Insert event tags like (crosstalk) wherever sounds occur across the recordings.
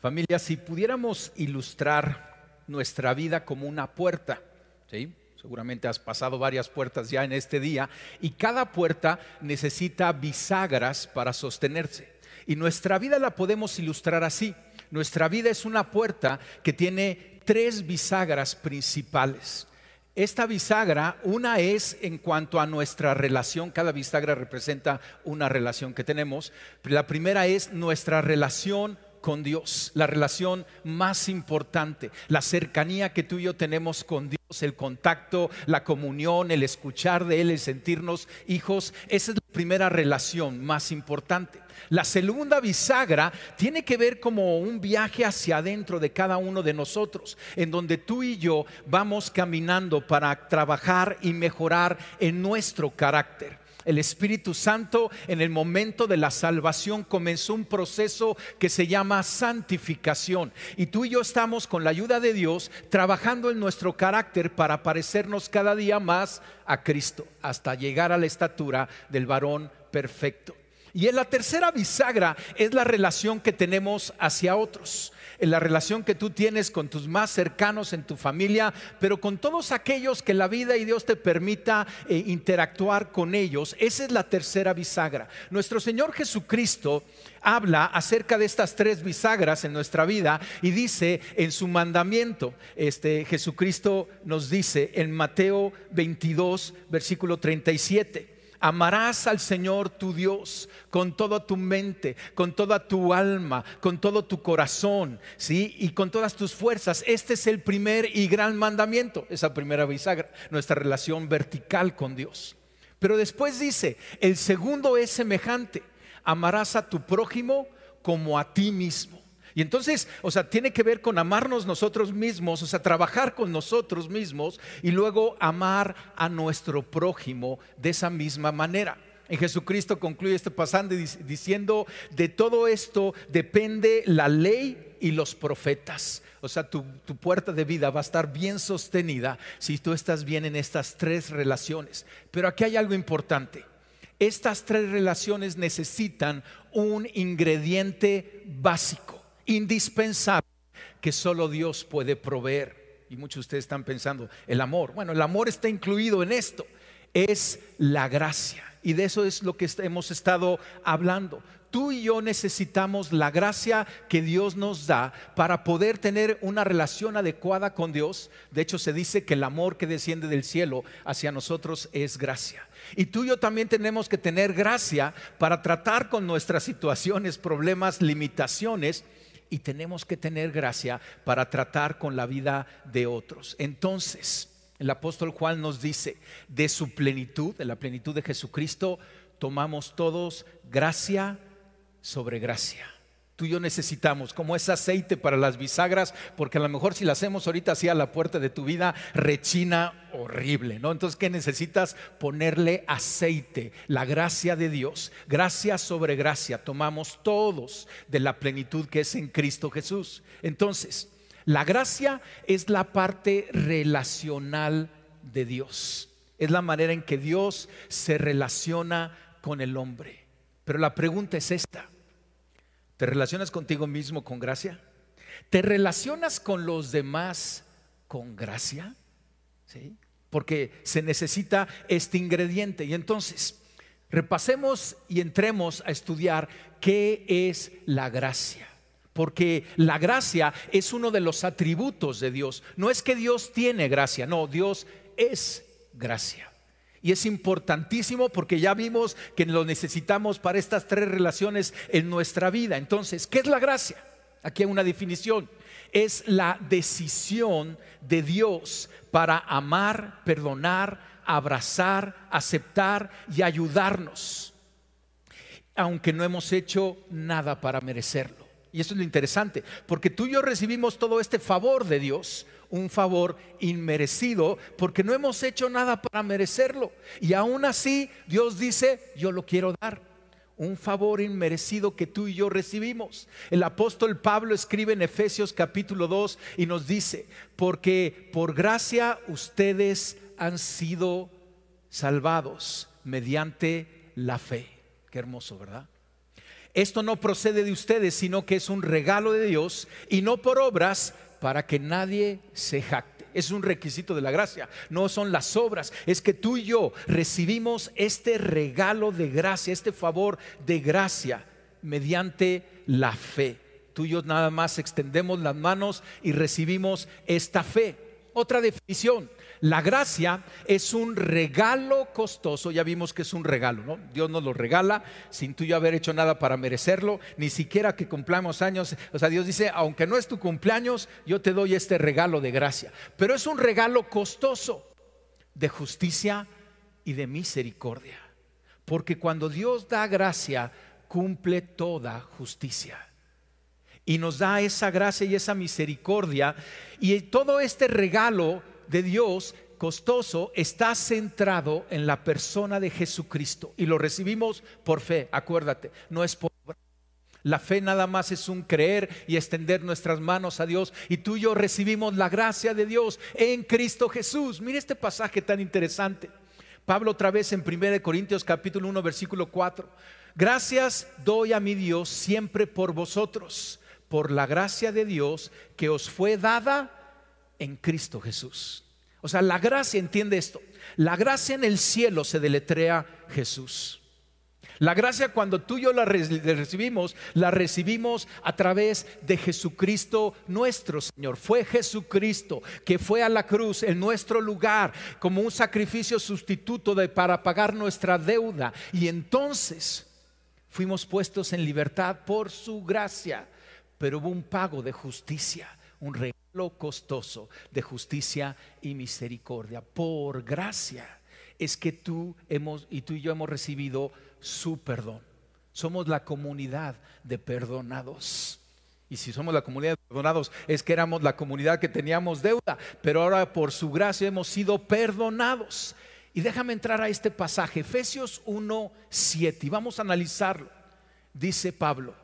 Familia, si pudiéramos ilustrar nuestra vida como una puerta, ¿sí? Seguramente has pasado varias puertas ya en este día y cada puerta necesita bisagras para sostenerse. Y nuestra vida la podemos ilustrar así. Nuestra vida es una puerta que tiene tres bisagras principales. Esta bisagra, una es en cuanto a nuestra relación, cada bisagra representa una relación que tenemos. La primera es nuestra relación con Dios, la relación más importante, la cercanía que tú y yo tenemos con Dios, el contacto, la comunión, el escuchar de Él, el sentirnos hijos, esa es la primera relación más importante. La segunda bisagra tiene que ver como un viaje hacia adentro de cada uno de nosotros, en donde tú y yo vamos caminando para trabajar y mejorar en nuestro carácter el Espíritu Santo en el momento de la salvación comenzó un proceso que se llama santificación. Y tú y yo estamos con la ayuda de Dios trabajando en nuestro carácter para parecernos cada día más a Cristo, hasta llegar a la estatura del varón perfecto. Y en la tercera bisagra es la relación que tenemos hacia otros en la relación que tú tienes con tus más cercanos en tu familia, pero con todos aquellos que la vida y Dios te permita eh, interactuar con ellos. Esa es la tercera bisagra. Nuestro Señor Jesucristo habla acerca de estas tres bisagras en nuestra vida y dice en su mandamiento, este Jesucristo nos dice en Mateo 22, versículo 37 Amarás al Señor tu Dios con toda tu mente, con toda tu alma, con todo tu corazón, ¿sí? Y con todas tus fuerzas. Este es el primer y gran mandamiento, esa primera bisagra, nuestra relación vertical con Dios. Pero después dice, el segundo es semejante, amarás a tu prójimo como a ti mismo. Y entonces, o sea, tiene que ver con amarnos nosotros mismos, o sea, trabajar con nosotros mismos y luego amar a nuestro prójimo de esa misma manera. En Jesucristo concluye este pasaje diciendo, de todo esto depende la ley y los profetas. O sea, tu, tu, puerta de vida va a estar bien sostenida si tú estás bien en estas tres relaciones. Pero aquí hay algo importante. Estas tres relaciones necesitan un ingrediente básico indispensable que solo Dios puede proveer. Y muchos de ustedes están pensando, el amor. Bueno, el amor está incluido en esto. Es la gracia. Y de eso es lo que hemos estado hablando. Tú y yo necesitamos la gracia que Dios nos da para poder tener una relación adecuada con Dios. De hecho, se dice que el amor que desciende del cielo hacia nosotros es gracia. Y tú y yo también tenemos que tener gracia para tratar con nuestras situaciones, problemas, limitaciones y tenemos que tener gracia para tratar con la vida de otros. Entonces, el apóstol Juan nos dice, de su plenitud, de la plenitud de Jesucristo, tomamos todos gracia sobre gracia tú y yo necesitamos, como ese aceite para las bisagras, porque a lo mejor si la hacemos ahorita así a la puerta de tu vida, rechina horrible, ¿no? Entonces, ¿qué necesitas? Ponerle aceite, la gracia de Dios, gracia sobre gracia, tomamos todos de la plenitud que es en Cristo Jesús. Entonces, la gracia es la parte relacional de Dios, es la manera en que Dios se relaciona con el hombre. Pero la pregunta es esta. ¿Te relacionas contigo mismo con gracia? ¿Te relacionas con los demás con gracia? ¿Sí? Porque se necesita este ingrediente. Y entonces, repasemos y entremos a estudiar qué es la gracia. Porque la gracia es uno de los atributos de Dios. No es que Dios tiene gracia, no, Dios es gracia. Y es importantísimo porque ya vimos que lo necesitamos para estas tres relaciones en nuestra vida. Entonces, ¿qué es la gracia? Aquí hay una definición. Es la decisión de Dios para amar, perdonar, abrazar, aceptar y ayudarnos, aunque no hemos hecho nada para merecerlo. Y eso es lo interesante, porque tú y yo recibimos todo este favor de Dios un favor inmerecido porque no hemos hecho nada para merecerlo. Y aún así Dios dice, yo lo quiero dar. Un favor inmerecido que tú y yo recibimos. El apóstol Pablo escribe en Efesios capítulo 2 y nos dice, porque por gracia ustedes han sido salvados mediante la fe. Qué hermoso, ¿verdad? Esto no procede de ustedes, sino que es un regalo de Dios y no por obras para que nadie se jacte. Es un requisito de la gracia, no son las obras. Es que tú y yo recibimos este regalo de gracia, este favor de gracia mediante la fe. Tú y yo nada más extendemos las manos y recibimos esta fe. Otra definición, la gracia es un regalo costoso, ya vimos que es un regalo, ¿no? Dios nos lo regala sin tú yo haber hecho nada para merecerlo, ni siquiera que cumplamos años. O sea, Dios dice, aunque no es tu cumpleaños, yo te doy este regalo de gracia. Pero es un regalo costoso de justicia y de misericordia. Porque cuando Dios da gracia, cumple toda justicia y nos da esa gracia y esa misericordia. Y todo este regalo de Dios costoso está centrado en la persona de Jesucristo y lo recibimos por fe, acuérdate, no es por la fe nada más es un creer y extender nuestras manos a Dios. Y tú y yo recibimos la gracia de Dios en Cristo Jesús. Mire este pasaje tan interesante. Pablo otra vez en 1 Corintios capítulo 1 versículo 4. Gracias doy a mi Dios siempre por vosotros por la gracia de Dios que os fue dada en Cristo Jesús. O sea, la gracia, entiende esto, la gracia en el cielo se deletrea Jesús. La gracia cuando tú y yo la recibimos, la recibimos a través de Jesucristo nuestro Señor. Fue Jesucristo que fue a la cruz en nuestro lugar como un sacrificio sustituto de, para pagar nuestra deuda. Y entonces fuimos puestos en libertad por su gracia pero hubo un pago de justicia, un regalo costoso de justicia y misericordia. Por gracia es que tú hemos y tú y yo hemos recibido su perdón. Somos la comunidad de perdonados. Y si somos la comunidad de perdonados, es que éramos la comunidad que teníamos deuda, pero ahora por su gracia hemos sido perdonados. Y déjame entrar a este pasaje, Efesios 1, 7, y vamos a analizarlo. Dice Pablo,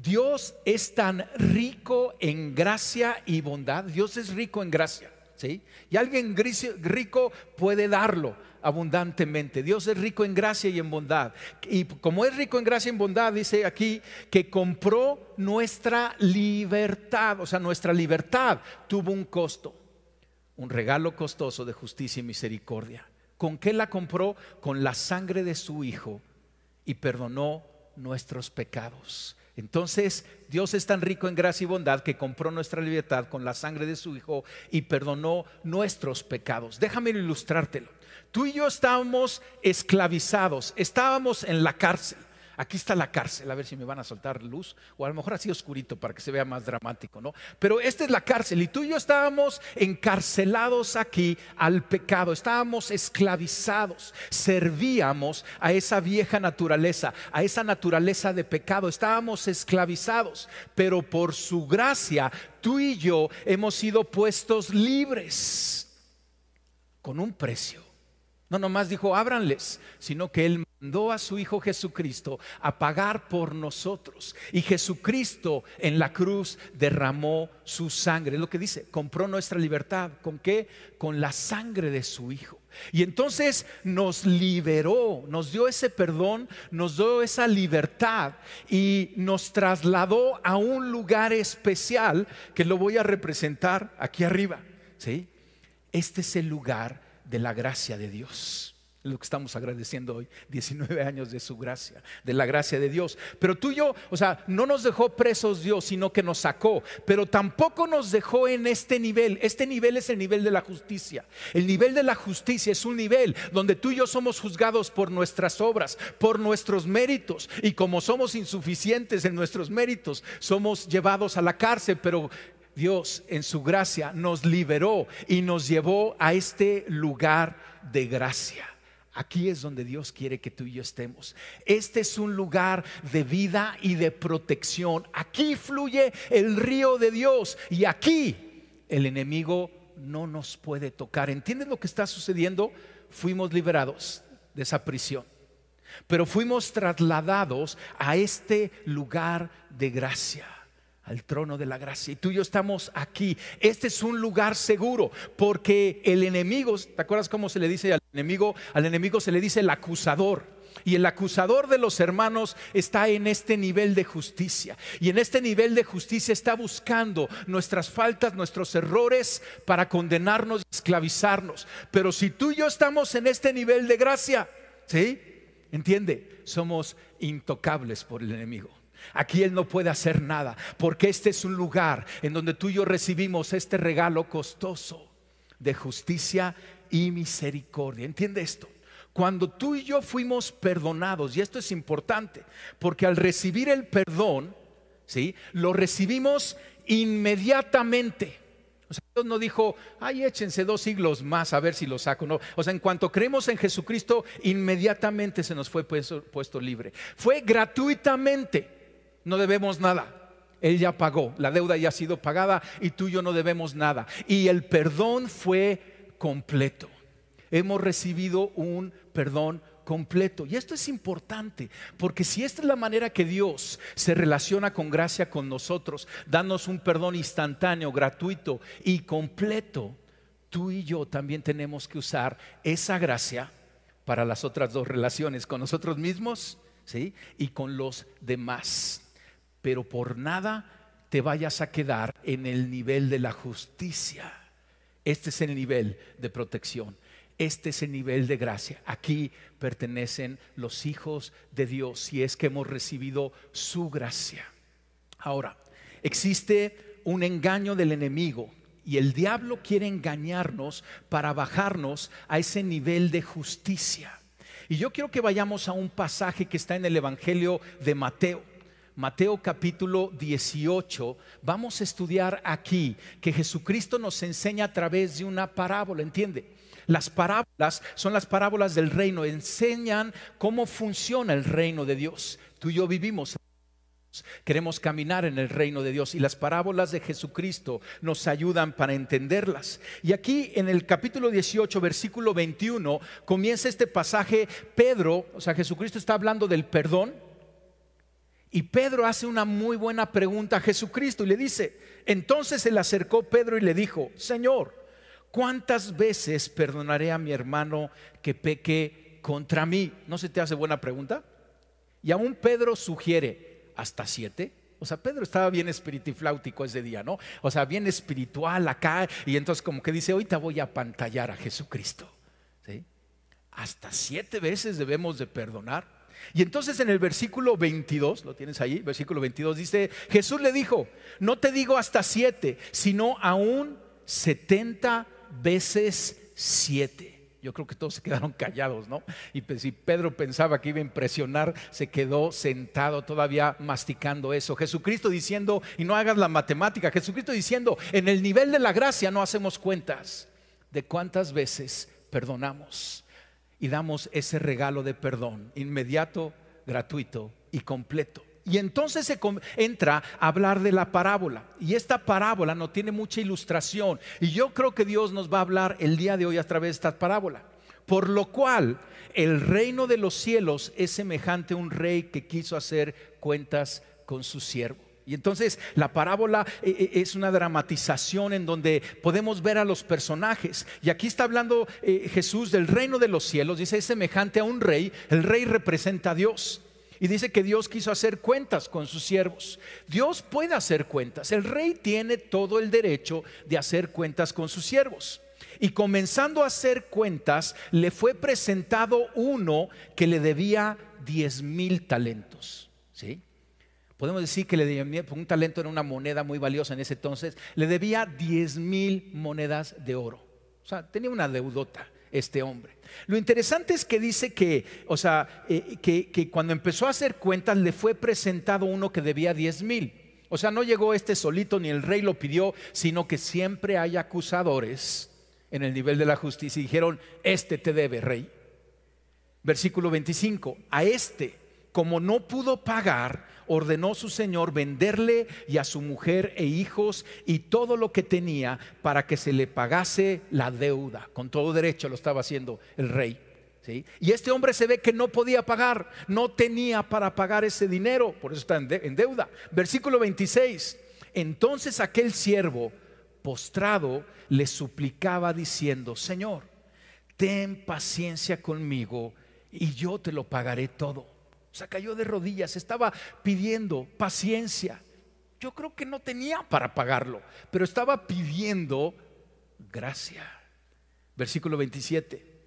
Dios es tan rico en gracia y bondad. Dios es rico en gracia. ¿sí? Y alguien rico puede darlo abundantemente. Dios es rico en gracia y en bondad. Y como es rico en gracia y en bondad, dice aquí que compró nuestra libertad. O sea, nuestra libertad tuvo un costo. Un regalo costoso de justicia y misericordia. ¿Con qué la compró? Con la sangre de su Hijo y perdonó nuestros pecados. Entonces, Dios es tan rico en gracia y bondad que compró nuestra libertad con la sangre de su Hijo y perdonó nuestros pecados. Déjame ilustrártelo. Tú y yo estábamos esclavizados, estábamos en la cárcel aquí está la cárcel, a ver si me van a soltar luz, o a lo mejor así oscurito para que se vea más dramático, ¿no? Pero esta es la cárcel y tú y yo estábamos encarcelados aquí al pecado, estábamos esclavizados, servíamos a esa vieja naturaleza, a esa naturaleza de pecado, estábamos esclavizados, pero por su gracia tú y yo hemos sido puestos libres con un precio. No nomás dijo, ábranles, sino que Él mandó a su Hijo Jesucristo a pagar por nosotros. Y Jesucristo en la cruz derramó su sangre. Es lo que dice, compró nuestra libertad. ¿Con qué? Con la sangre de su Hijo. Y entonces nos liberó, nos dio ese perdón, nos dio esa libertad y nos trasladó a un lugar especial que lo voy a representar aquí arriba. ¿sí? Este es el lugar de la gracia de Dios. Lo que estamos agradeciendo hoy, 19 años de su gracia, de la gracia de Dios. Pero tú y yo, o sea, no nos dejó presos Dios, sino que nos sacó. Pero tampoco nos dejó en este nivel. Este nivel es el nivel de la justicia. El nivel de la justicia es un nivel donde tú y yo somos juzgados por nuestras obras, por nuestros méritos. Y como somos insuficientes en nuestros méritos, somos llevados a la cárcel. Pero Dios en su gracia nos liberó y nos llevó a este lugar de gracia. Aquí es donde Dios quiere que tú y yo estemos. Este es un lugar de vida y de protección. Aquí fluye el río de Dios y aquí el enemigo no nos puede tocar. ¿Entiendes lo que está sucediendo? Fuimos liberados de esa prisión, pero fuimos trasladados a este lugar de gracia al trono de la gracia. Y tú y yo estamos aquí. Este es un lugar seguro porque el enemigo, ¿te acuerdas cómo se le dice al enemigo? Al enemigo se le dice el acusador. Y el acusador de los hermanos está en este nivel de justicia. Y en este nivel de justicia está buscando nuestras faltas, nuestros errores para condenarnos y esclavizarnos. Pero si tú y yo estamos en este nivel de gracia, ¿sí? ¿Entiende? Somos intocables por el enemigo. Aquí Él no puede hacer nada, porque este es un lugar en donde tú y yo recibimos este regalo costoso de justicia y misericordia. ¿Entiende esto? Cuando tú y yo fuimos perdonados, y esto es importante, porque al recibir el perdón, ¿sí? Lo recibimos inmediatamente. Dios no dijo, ay, échense dos siglos más a ver si lo saco. No. O sea, en cuanto creemos en Jesucristo, inmediatamente se nos fue puesto libre. Fue gratuitamente no debemos nada. Él ya pagó, la deuda ya ha sido pagada y tú y yo no debemos nada. Y el perdón fue completo. Hemos recibido un perdón completo. Y esto es importante, porque si esta es la manera que Dios se relaciona con gracia con nosotros, danos un perdón instantáneo, gratuito y completo, tú y yo también tenemos que usar esa gracia para las otras dos relaciones, con nosotros mismos ¿sí? y con los demás pero por nada te vayas a quedar en el nivel de la justicia. Este es el nivel de protección. Este es el nivel de gracia. Aquí pertenecen los hijos de Dios si es que hemos recibido su gracia. Ahora, existe un engaño del enemigo y el diablo quiere engañarnos para bajarnos a ese nivel de justicia. Y yo quiero que vayamos a un pasaje que está en el Evangelio de Mateo. Mateo capítulo 18, vamos a estudiar aquí que Jesucristo nos enseña a través de una parábola, ¿entiende? Las parábolas son las parábolas del reino, enseñan cómo funciona el reino de Dios. Tú y yo vivimos Queremos caminar en el reino de Dios y las parábolas de Jesucristo nos ayudan para entenderlas. Y aquí en el capítulo 18, versículo 21, comienza este pasaje. Pedro, o sea, Jesucristo está hablando del perdón y Pedro hace una muy buena pregunta a Jesucristo y le dice, entonces se le acercó Pedro y le dijo, Señor, ¿cuántas veces perdonaré a mi hermano que peque contra mí? ¿No se te hace buena pregunta? Y aún Pedro sugiere, ¿hasta siete? O sea, Pedro estaba bien espiritifláutico ese día, ¿no? O sea, bien espiritual acá. Y entonces como que dice, te voy a pantallar a Jesucristo. ¿Sí? Hasta siete veces debemos de perdonar. Y entonces en el versículo 22, lo tienes ahí, versículo 22 dice, Jesús le dijo, no te digo hasta siete, sino aún setenta veces siete. Yo creo que todos se quedaron callados, ¿no? Y pues, si Pedro pensaba que iba a impresionar, se quedó sentado todavía masticando eso. Jesucristo diciendo, y no hagas la matemática, Jesucristo diciendo, en el nivel de la gracia no hacemos cuentas de cuántas veces perdonamos y damos ese regalo de perdón inmediato, gratuito y completo. Y entonces se entra a hablar de la parábola. Y esta parábola no tiene mucha ilustración. Y yo creo que Dios nos va a hablar el día de hoy a través de esta parábola. Por lo cual el reino de los cielos es semejante a un rey que quiso hacer cuentas con su siervo. Y entonces la parábola eh, eh, es una dramatización en donde podemos ver a los personajes. Y aquí está hablando eh, Jesús del reino de los cielos. Dice, es semejante a un rey. El rey representa a Dios. Y dice que Dios quiso hacer cuentas con sus siervos. Dios puede hacer cuentas. El rey tiene todo el derecho de hacer cuentas con sus siervos. Y comenzando a hacer cuentas, le fue presentado uno que le debía diez mil talentos. ¿Sí? Podemos decir que le debía, un talento era una moneda muy valiosa en ese entonces, le debía 10 mil monedas de oro. O sea, tenía una deudota este hombre. Lo interesante es que dice que, o sea, eh, que, cuando empezó a hacer cuentas le fue presentado uno que debía 10 mil. O sea, no llegó este solito ni el rey lo pidió, sino que siempre hay acusadores en el nivel de la justicia y dijeron, este te debe, rey. Versículo 25, a este, como no pudo pagar, ordenó su señor venderle y a su mujer e hijos y todo lo que tenía para que se le pagase la deuda. Con todo derecho lo estaba haciendo el rey. ¿sí? Y este hombre se ve que no podía pagar, no tenía para pagar ese dinero, por eso está en deuda. Versículo 26. Entonces aquel siervo postrado le suplicaba diciendo, Señor, ten paciencia conmigo y yo te lo pagaré todo. O sea, cayó de rodillas, estaba pidiendo paciencia. Yo creo que no tenía para pagarlo, pero estaba pidiendo gracia. Versículo 27.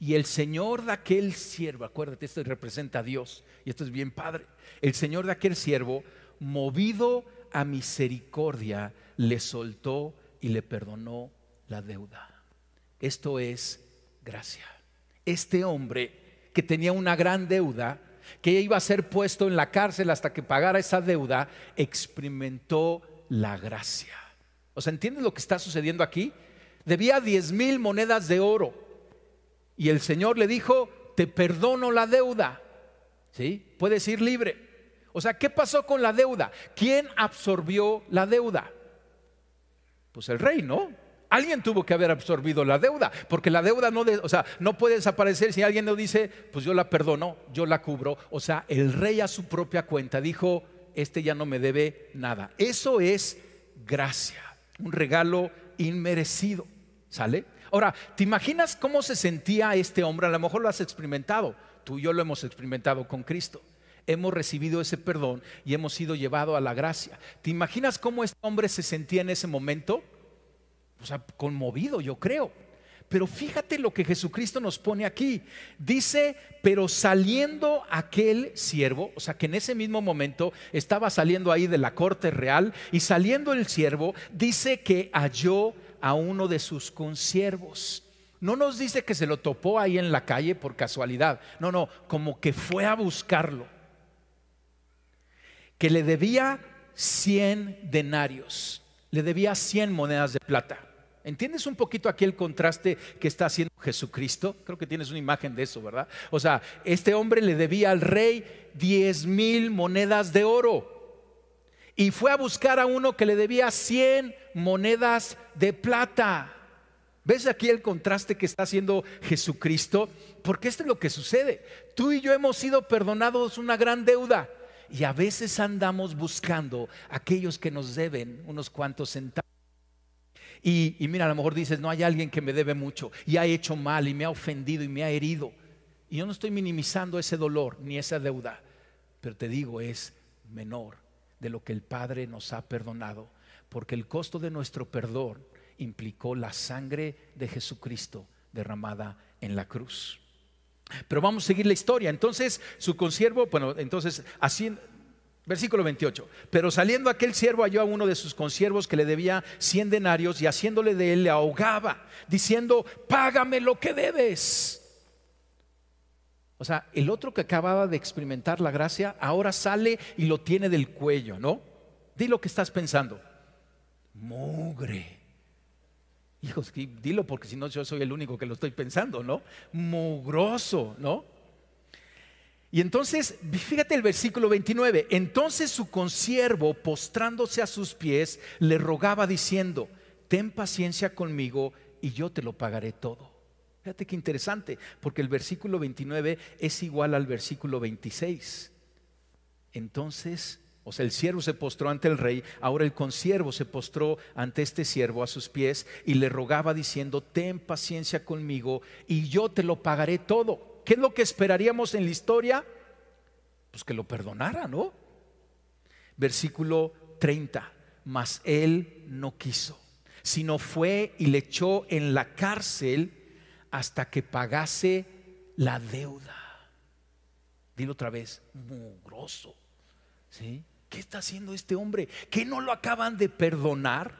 Y el Señor de aquel siervo, acuérdate, esto representa a Dios, y esto es bien padre. El Señor de aquel siervo, movido a misericordia, le soltó y le perdonó la deuda. Esto es gracia. Este hombre que tenía una gran deuda, que iba a ser puesto en la cárcel hasta que pagara esa deuda, experimentó la gracia. O sea, ¿entiendes lo que está sucediendo aquí? Debía diez mil monedas de oro. Y el Señor le dijo, te perdono la deuda. ¿Sí? Puedes ir libre. O sea, ¿qué pasó con la deuda? ¿Quién absorbió la deuda? Pues el rey, ¿no? Alguien tuvo que haber absorbido la deuda, porque la deuda no, o sea, no puede desaparecer si alguien no dice, pues yo la perdono, yo la cubro. O sea, el rey a su propia cuenta dijo, este ya no me debe nada. Eso es gracia, un regalo inmerecido. ¿Sale? Ahora, ¿te imaginas cómo se sentía este hombre? A lo mejor lo has experimentado. Tú y yo lo hemos experimentado con Cristo. Hemos recibido ese perdón y hemos sido llevados a la gracia. ¿Te imaginas cómo este hombre se sentía en ese momento? O sea, conmovido, yo creo. Pero fíjate lo que Jesucristo nos pone aquí. Dice, pero saliendo aquel siervo, o sea que en ese mismo momento estaba saliendo ahí de la corte real y saliendo el siervo, dice que halló a uno de sus consiervos. No nos dice que se lo topó ahí en la calle por casualidad. No, no, como que fue a buscarlo. Que le debía 100 denarios, le debía 100 monedas de plata. ¿Entiendes un poquito aquí el contraste que está haciendo Jesucristo? Creo que tienes una imagen de eso, ¿verdad? O sea, este hombre le debía al rey 10 mil monedas de oro y fue a buscar a uno que le debía 100 monedas de plata. ¿Ves aquí el contraste que está haciendo Jesucristo? Porque esto es lo que sucede. Tú y yo hemos sido perdonados una gran deuda y a veces andamos buscando aquellos que nos deben unos cuantos centavos. Y, mira, a lo mejor dices, no hay alguien que me debe mucho y ha hecho mal y me ha ofendido y me ha herido. Y yo no estoy minimizando ese dolor ni esa deuda, pero te digo, es menor de lo que el Padre nos ha perdonado, porque el costo de nuestro perdón implicó la sangre de Jesucristo derramada en la cruz. Pero vamos a seguir la historia. Entonces, su consiervo, bueno, entonces, así, Versículo 28. Pero saliendo aquel siervo halló a uno de sus consiervos que le debía cien denarios y haciéndole de él le ahogaba, diciendo, págame lo que debes. O sea, el otro que acababa de experimentar la gracia, ahora sale y lo tiene del cuello, ¿no? Di lo que estás pensando. Mugre. Hijos, dilo porque si no yo soy el único que lo estoy pensando, ¿no? Mugroso, ¿no? Y entonces, fíjate el versículo 29, entonces su consiervo, postrándose a sus pies, le rogaba diciendo, ten paciencia conmigo y yo te lo pagaré todo. Fíjate qué interesante, porque el versículo 29 es igual al versículo 26. Entonces, o sea, el siervo se postró ante el rey, ahora el consiervo se postró ante este siervo a sus pies y le rogaba diciendo, ten paciencia conmigo y yo te lo pagaré todo. ¿Qué es lo que esperaríamos en la historia? Pues que lo perdonara, ¿no? Versículo 30, mas él no quiso, sino fue y le echó en la cárcel hasta que pagase la deuda. Dilo otra vez, mugroso. ¿Sí? ¿Qué está haciendo este hombre? ¿Que no lo acaban de perdonar?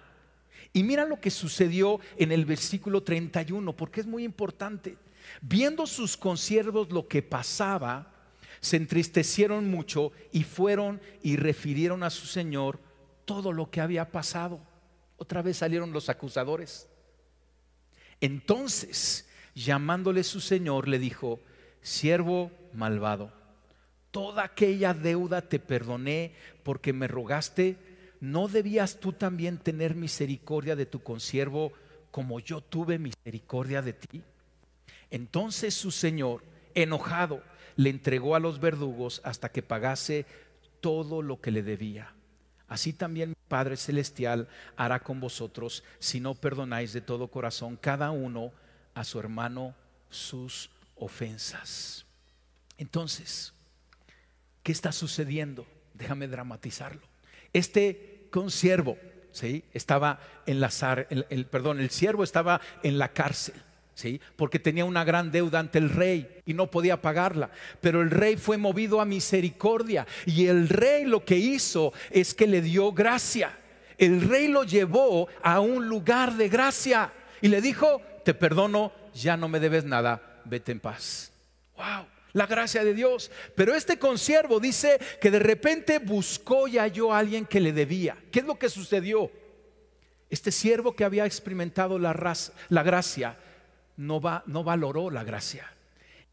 Y mira lo que sucedió en el versículo 31, porque es muy importante. Viendo sus consiervos lo que pasaba, se entristecieron mucho y fueron y refirieron a su señor todo lo que había pasado. Otra vez salieron los acusadores. Entonces, llamándole su señor, le dijo, siervo malvado, toda aquella deuda te perdoné porque me rogaste, ¿no debías tú también tener misericordia de tu consiervo como yo tuve misericordia de ti? Entonces su señor, enojado, le entregó a los verdugos hasta que pagase todo lo que le debía. Así también mi Padre Celestial hará con vosotros si no perdonáis de todo corazón cada uno a su hermano sus ofensas. Entonces, ¿qué está sucediendo? Déjame dramatizarlo. Este consiervo, ¿sí? Estaba en la, el, el, perdón, el siervo estaba en la cárcel. ¿Sí? Porque tenía una gran deuda ante el rey y no podía pagarla. Pero el rey fue movido a misericordia y el rey lo que hizo es que le dio gracia. El rey lo llevó a un lugar de gracia y le dijo, te perdono, ya no me debes nada, vete en paz. Wow la gracia de Dios. Pero este consiervo dice que de repente buscó y halló a alguien que le debía. ¿Qué es lo que sucedió? Este siervo que había experimentado la, la gracia no, va, no valoró la gracia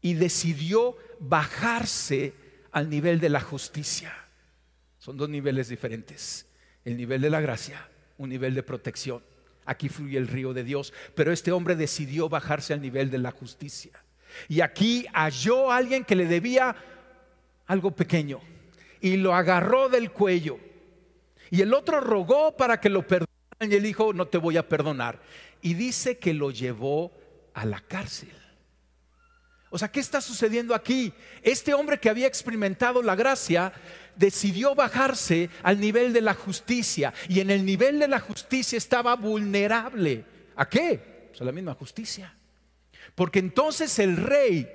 y decidió bajarse al nivel de la justicia. Son dos niveles diferentes. El nivel de la gracia, un nivel de protección. Aquí fluye el río de Dios, pero este hombre decidió bajarse al nivel de la justicia. Y aquí halló a alguien que le debía algo pequeño y lo agarró del cuello. Y el otro rogó para que lo perdonaran y él dijo, no te voy a perdonar. Y dice que lo llevó a la cárcel. O sea, ¿qué está sucediendo aquí? Este hombre que había experimentado la gracia decidió bajarse al nivel de la justicia y en el nivel de la justicia estaba vulnerable. ¿A qué? Pues a la misma justicia. Porque entonces el rey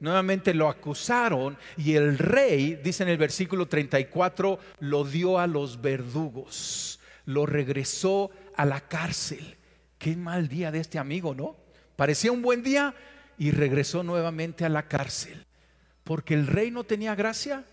nuevamente lo acusaron y el rey, dice en el versículo 34, lo dio a los verdugos, lo regresó a la cárcel. Qué mal día de este amigo, ¿no? Parecía un buen día y regresó nuevamente a la cárcel. Porque el rey no tenía gracia,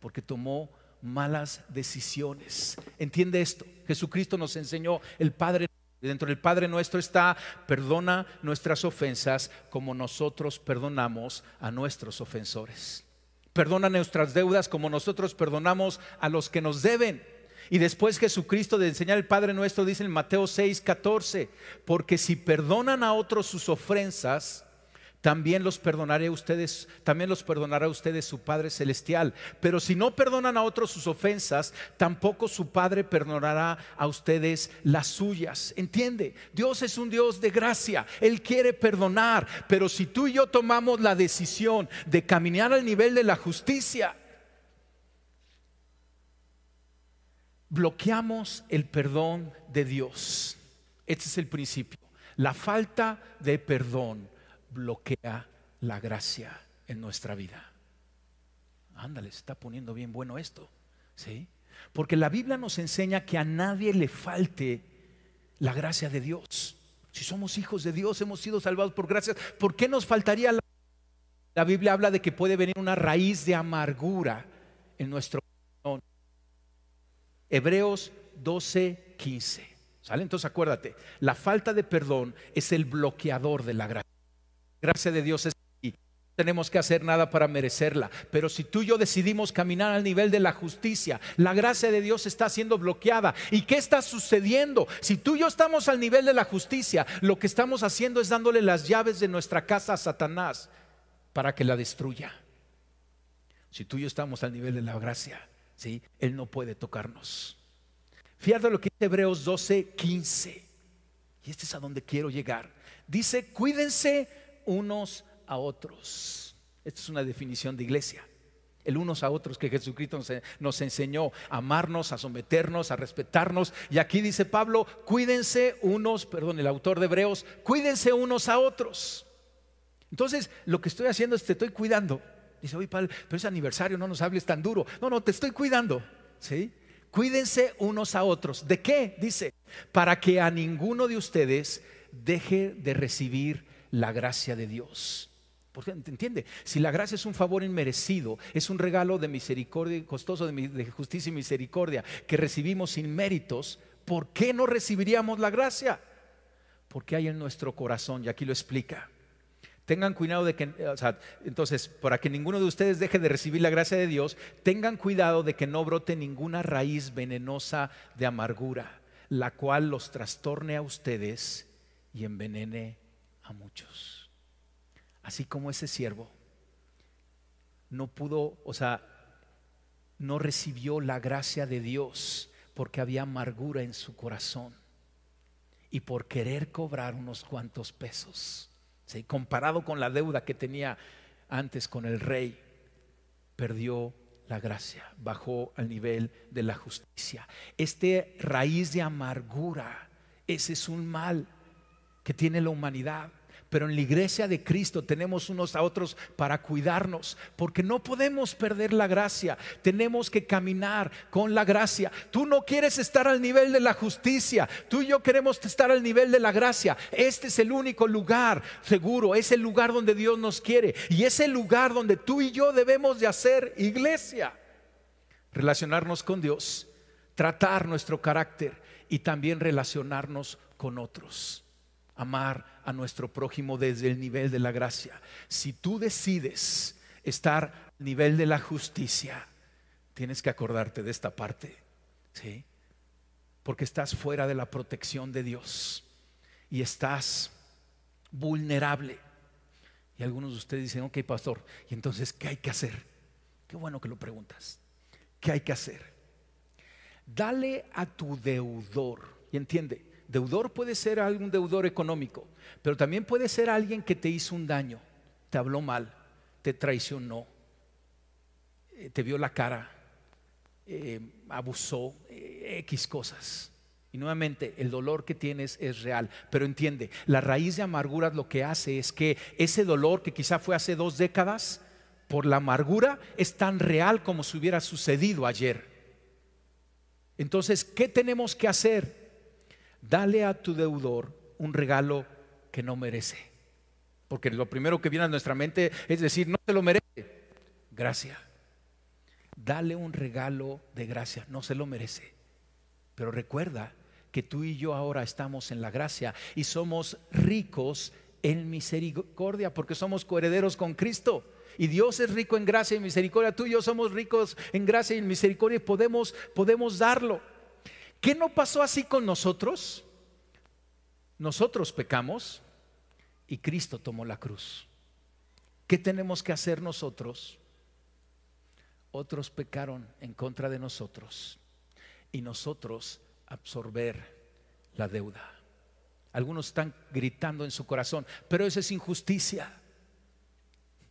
porque tomó malas decisiones. ¿Entiende esto? Jesucristo nos enseñó, el Padre Dentro del Padre nuestro está, perdona nuestras ofensas como nosotros perdonamos a nuestros ofensores. Perdona nuestras deudas como nosotros perdonamos a los que nos deben. Y después Jesucristo de enseñar el Padre nuestro dice en Mateo 6, 14, porque si perdonan a otros sus ofensas, también los perdonaré a ustedes, también los perdonará a ustedes su Padre celestial. Pero si no perdonan a otros sus ofensas, tampoco su Padre perdonará a ustedes las suyas. ¿Entiende? Dios es un Dios de gracia, él quiere perdonar, pero si tú y yo tomamos la decisión de caminar al nivel de la justicia, bloqueamos el perdón de Dios. Este es el principio. La falta de perdón bloquea la gracia en nuestra vida. Ándale, se está poniendo bien bueno esto. ¿Sí? Porque la Biblia nos enseña que a nadie le falte la gracia de Dios. Si somos hijos de Dios, hemos sido salvados por gracia, ¿por qué nos faltaría la La Biblia habla de que puede venir una raíz de amargura en nuestro. Hebreos 12, 15. ¿Sale? Entonces acuérdate, la falta de perdón es el bloqueador de la gracia gracia de Dios es aquí. No tenemos que hacer nada para merecerla. Pero si tú y yo decidimos caminar al nivel de la justicia, la gracia de Dios está siendo bloqueada. ¿Y qué está sucediendo? Si tú y yo estamos al nivel de la justicia, lo que estamos haciendo es dándole las llaves de nuestra casa a Satanás para que la destruya. Si tú y yo estamos al nivel de la gracia, ¿sí? Él no puede tocarnos. Fíjate lo que dice Hebreos 12, 15. Y este es a donde quiero llegar. Dice, cuídense unos a otros. Esta es una definición de iglesia. El unos a otros que Jesucristo nos, enseñó a amarnos, a someternos, a respetarnos. Y aquí dice Pablo, cuídense unos, perdón, el autor de Hebreos, cuídense unos a otros. Entonces, lo que estoy haciendo es te estoy cuidando. Dice, oye, Pablo, pero es aniversario, no nos hables tan duro. No, no, te estoy cuidando. ¿Sí? Cuídense unos a otros. ¿De qué? Dice, para que a ninguno de ustedes deje de recibir la gracia de Dios. Porque, ¿entiende? Si la gracia es un favor inmerecido, es un regalo de misericordia, costoso de, justicia y misericordia que recibimos sin méritos, ¿por qué no recibiríamos la gracia? Porque hay en nuestro corazón, y aquí lo explica. Tengan cuidado de que, entonces, para que ninguno de ustedes deje de recibir la gracia de Dios, tengan cuidado de que no brote ninguna raíz venenosa de amargura, la cual los trastorne a ustedes y envenene a muchos. Así como ese siervo no pudo, o sea, no recibió la gracia de Dios porque había amargura en su corazón y por querer cobrar unos cuantos pesos, ¿sí? comparado con la deuda que tenía antes con el rey. perdió la gracia, bajó al nivel de la justicia. Este raíz de amargura, ese es un mal que tiene la humanidad. Pero en la iglesia de Cristo tenemos unos a otros para cuidarnos, porque no podemos perder la gracia. Tenemos que caminar con la gracia. Tú no quieres estar al nivel de la justicia, tú y yo queremos estar al nivel de la gracia. Este es el único lugar seguro, es el lugar donde Dios nos quiere y es el lugar donde tú y yo debemos de hacer iglesia. Relacionarnos con Dios, tratar nuestro carácter y también relacionarnos con otros amar a nuestro prójimo desde el nivel de la gracia. Si tú decides estar al nivel de la justicia, tienes que acordarte de esta parte, ¿sí? Porque estás fuera de la protección de Dios y estás vulnerable. Y algunos de ustedes dicen, ok, pastor, ¿y entonces qué hay que hacer? Qué bueno que lo preguntas. ¿Qué hay que hacer? Dale a tu deudor, y entiende, Deudor puede ser algún deudor económico, pero también puede ser alguien que te hizo un daño, te habló mal, te traicionó, eh, te vio la cara, eh, abusó, eh, X cosas. Y nuevamente, el dolor que tienes es real. Pero entiende, la raíz de amargura lo que hace es que ese dolor que quizá fue hace dos décadas, por la amargura, es tan real como si hubiera sucedido ayer. Entonces, ¿qué tenemos que hacer? Dale a tu deudor un regalo que no merece. Porque lo primero que viene a nuestra mente es decir, no se lo merece. Gracia. Dale un regalo de gracia, no se lo merece. Pero recuerda que tú y yo ahora estamos en la gracia y somos ricos en misericordia porque somos coherederos con Cristo. Y Dios es rico en gracia y misericordia. Tú y yo somos ricos en gracia y misericordia y podemos, podemos darlo. ¿Qué no pasó así con nosotros? Nosotros pecamos y Cristo tomó la cruz. ¿Qué tenemos que hacer nosotros? Otros pecaron en contra de nosotros y nosotros absorber la deuda. Algunos están gritando en su corazón, pero eso es injusticia.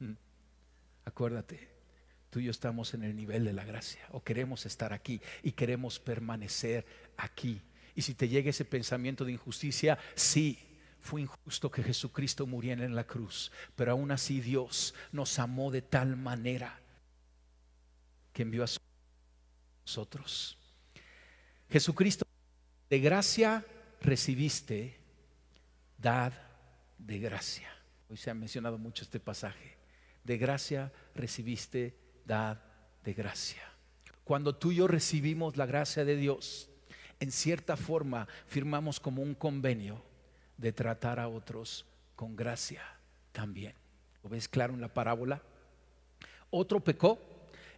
(laughs) Acuérdate, tú y yo estamos en el nivel de la gracia o queremos estar aquí y queremos permanecer aquí. Y si te llega ese pensamiento de injusticia, sí, fue injusto que Jesucristo muriera en la cruz, pero aún así Dios nos amó de tal manera que envió a nosotros. Jesucristo, de gracia recibiste, dad de gracia. Hoy se ha mencionado mucho este pasaje. De gracia recibiste, de gracia. Cuando tú y yo recibimos la gracia de Dios, en cierta forma firmamos como un convenio de tratar a otros con gracia también. ¿Lo ves claro en la parábola? Otro pecó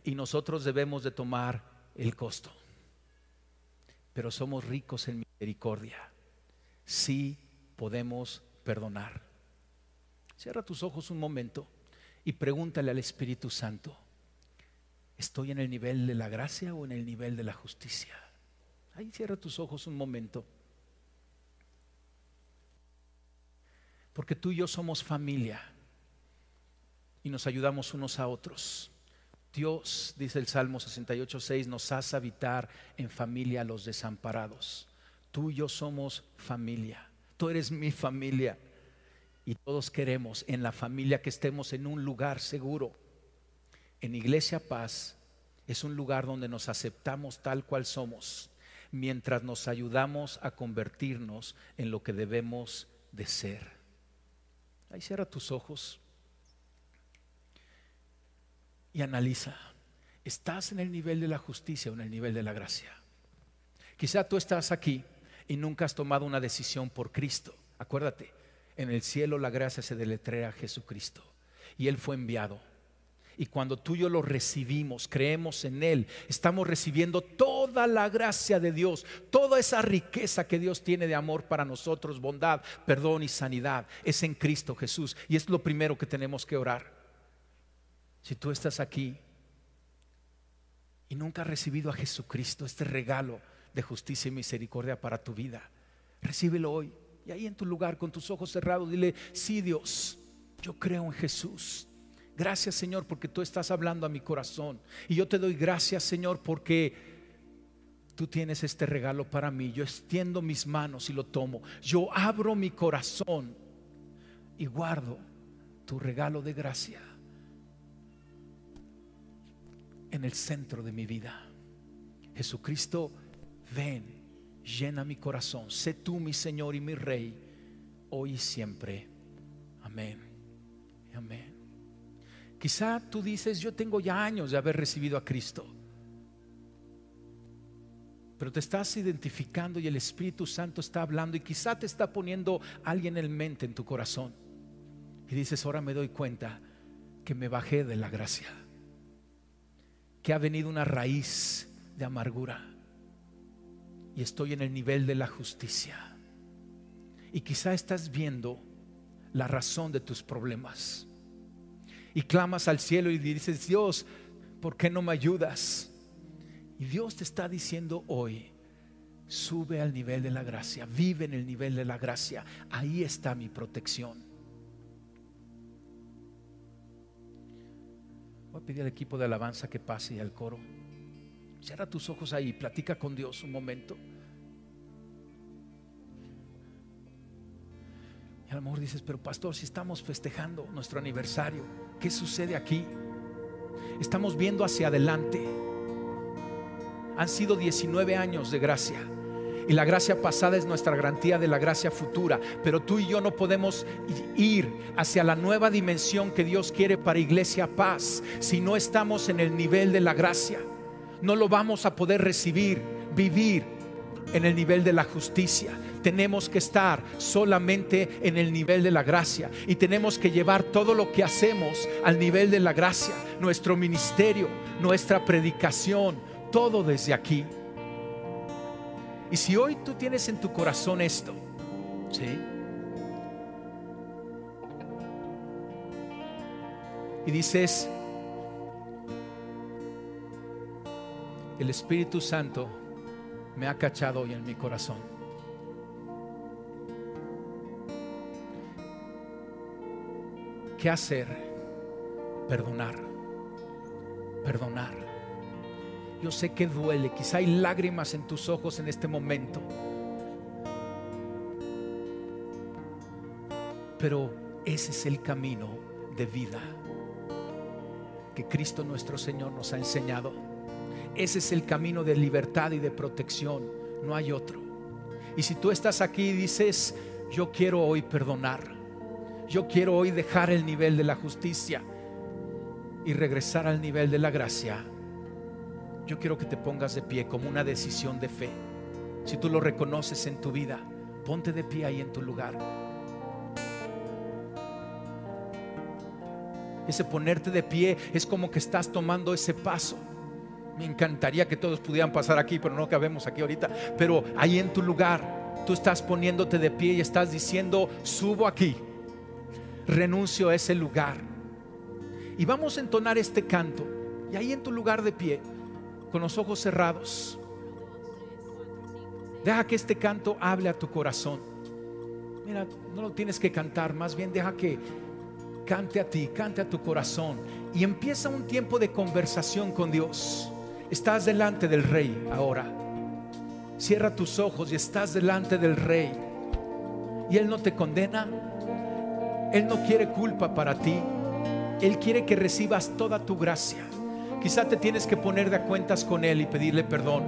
y nosotros debemos de tomar el costo. Pero somos ricos en misericordia. Sí podemos perdonar. Cierra tus ojos un momento y pregúntale al Espíritu Santo. ¿Estoy en el nivel de la gracia o en el nivel de la justicia? Ahí cierra tus ojos un momento. Porque tú y yo somos familia y nos ayudamos unos a otros. Dios, dice el Salmo 68, 6, nos hace habitar en familia a los desamparados. Tú y yo somos familia. Tú eres mi familia. Y todos queremos en la familia que estemos en un lugar seguro en Iglesia Paz es un lugar donde nos aceptamos tal cual somos, mientras nos ayudamos a convertirnos en lo que debemos de ser. Ahí cierra tus ojos y analiza. ¿Estás en el nivel de la justicia o en el nivel de la gracia? Quizá tú estás aquí y nunca has tomado una decisión por Cristo. Acuérdate, en el cielo la gracia se deletrea a Jesucristo y Él fue enviado y cuando tú y yo lo recibimos, creemos en Él, estamos recibiendo toda la gracia de Dios, toda esa riqueza que Dios tiene de amor para nosotros, bondad, perdón y sanidad, es en Cristo Jesús. Y es lo primero que tenemos que orar. Si tú estás aquí y nunca has recibido a Jesucristo, este regalo de justicia y misericordia para tu vida, recíbelo hoy. Y ahí en tu lugar, con tus ojos cerrados, dile, sí Dios, yo creo en Jesús Gracias Señor porque tú estás hablando a mi corazón. Y yo te doy gracias Señor porque tú tienes este regalo para mí. Yo extiendo mis manos y lo tomo. Yo abro mi corazón y guardo tu regalo de gracia en el centro de mi vida. Jesucristo, ven, llena mi corazón. Sé tú mi Señor y mi Rey, hoy y siempre. Amén. Amén. Quizá tú dices, yo tengo ya años de haber recibido a Cristo. Pero te estás identificando y el Espíritu Santo está hablando y quizá te está poniendo alguien en mente en tu corazón. Y dices, ahora me doy cuenta que me bajé de la gracia. Que ha venido una raíz de amargura. Y estoy en el nivel de la justicia. Y quizá estás viendo la razón de tus problemas y clamas al cielo y dices, Dios, ¿por qué no me ayudas? Y Dios te está diciendo hoy, sube al nivel de la gracia, vive en el nivel de la gracia, ahí está mi protección. Voy a pedir al equipo de alabanza que pase y al coro. Cierra tus ojos ahí, platica con Dios un momento. Y a lo mejor dices, pero pastor, si estamos festejando nuestro aniversario, ¿qué sucede aquí? Estamos viendo hacia adelante. Han sido 19 años de gracia. Y la gracia pasada es nuestra garantía de la gracia futura. Pero tú y yo no podemos ir hacia la nueva dimensión que Dios quiere para Iglesia Paz si no estamos en el nivel de la gracia. No lo vamos a poder recibir, vivir en el nivel de la justicia tenemos que estar solamente en el nivel de la gracia y tenemos que llevar todo lo que hacemos al nivel de la gracia, nuestro ministerio, nuestra predicación, todo desde aquí. Y si hoy tú tienes en tu corazón esto, ¿sí? Y dices, el Espíritu Santo me ha cachado hoy en mi corazón. ¿Qué hacer? Perdonar. Perdonar. Yo sé que duele, quizá hay lágrimas en tus ojos en este momento. Pero ese es el camino de vida que Cristo nuestro Señor nos ha enseñado. Ese es el camino de libertad y de protección. No hay otro. Y si tú estás aquí y dices, yo quiero hoy perdonar yo quiero hoy dejar el nivel de la justicia y regresar al nivel de la gracia. Yo quiero que te pongas de pie como una decisión de fe. Si tú lo reconoces en tu vida, ponte de pie ahí en tu lugar. Ese ponerte de pie es como que estás tomando ese paso. Me encantaría que todos pudieran pasar aquí, pero no cabemos aquí ahorita. Pero ahí en tu lugar, tú estás poniéndote de pie y estás diciendo, subo aquí renuncio a ese lugar. Y vamos a entonar este canto. Y ahí en tu lugar de pie, con los ojos cerrados, deja que este canto hable a tu corazón. Mira, no lo tienes que cantar, más bien deja que cante a ti, cante a tu corazón. Y empieza un tiempo de conversación con Dios. Estás delante del rey ahora. Cierra tus ojos y estás delante del rey. Y Él no te condena, él no quiere culpa para ti. Él quiere que recibas toda tu gracia. Quizá te tienes que poner de cuentas con Él y pedirle perdón.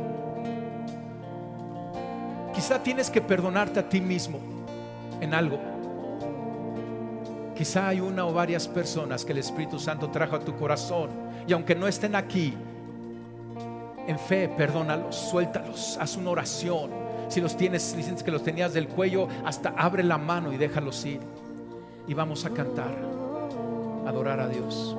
Quizá tienes que perdonarte a ti mismo en algo. Quizá hay una o varias personas que el Espíritu Santo trajo a tu corazón y aunque no estén aquí, en fe, perdónalos, suéltalos, haz una oración. Si los tienes, dices que los tenías del cuello, hasta abre la mano y déjalos ir y vamos a cantar, adorar a Dios.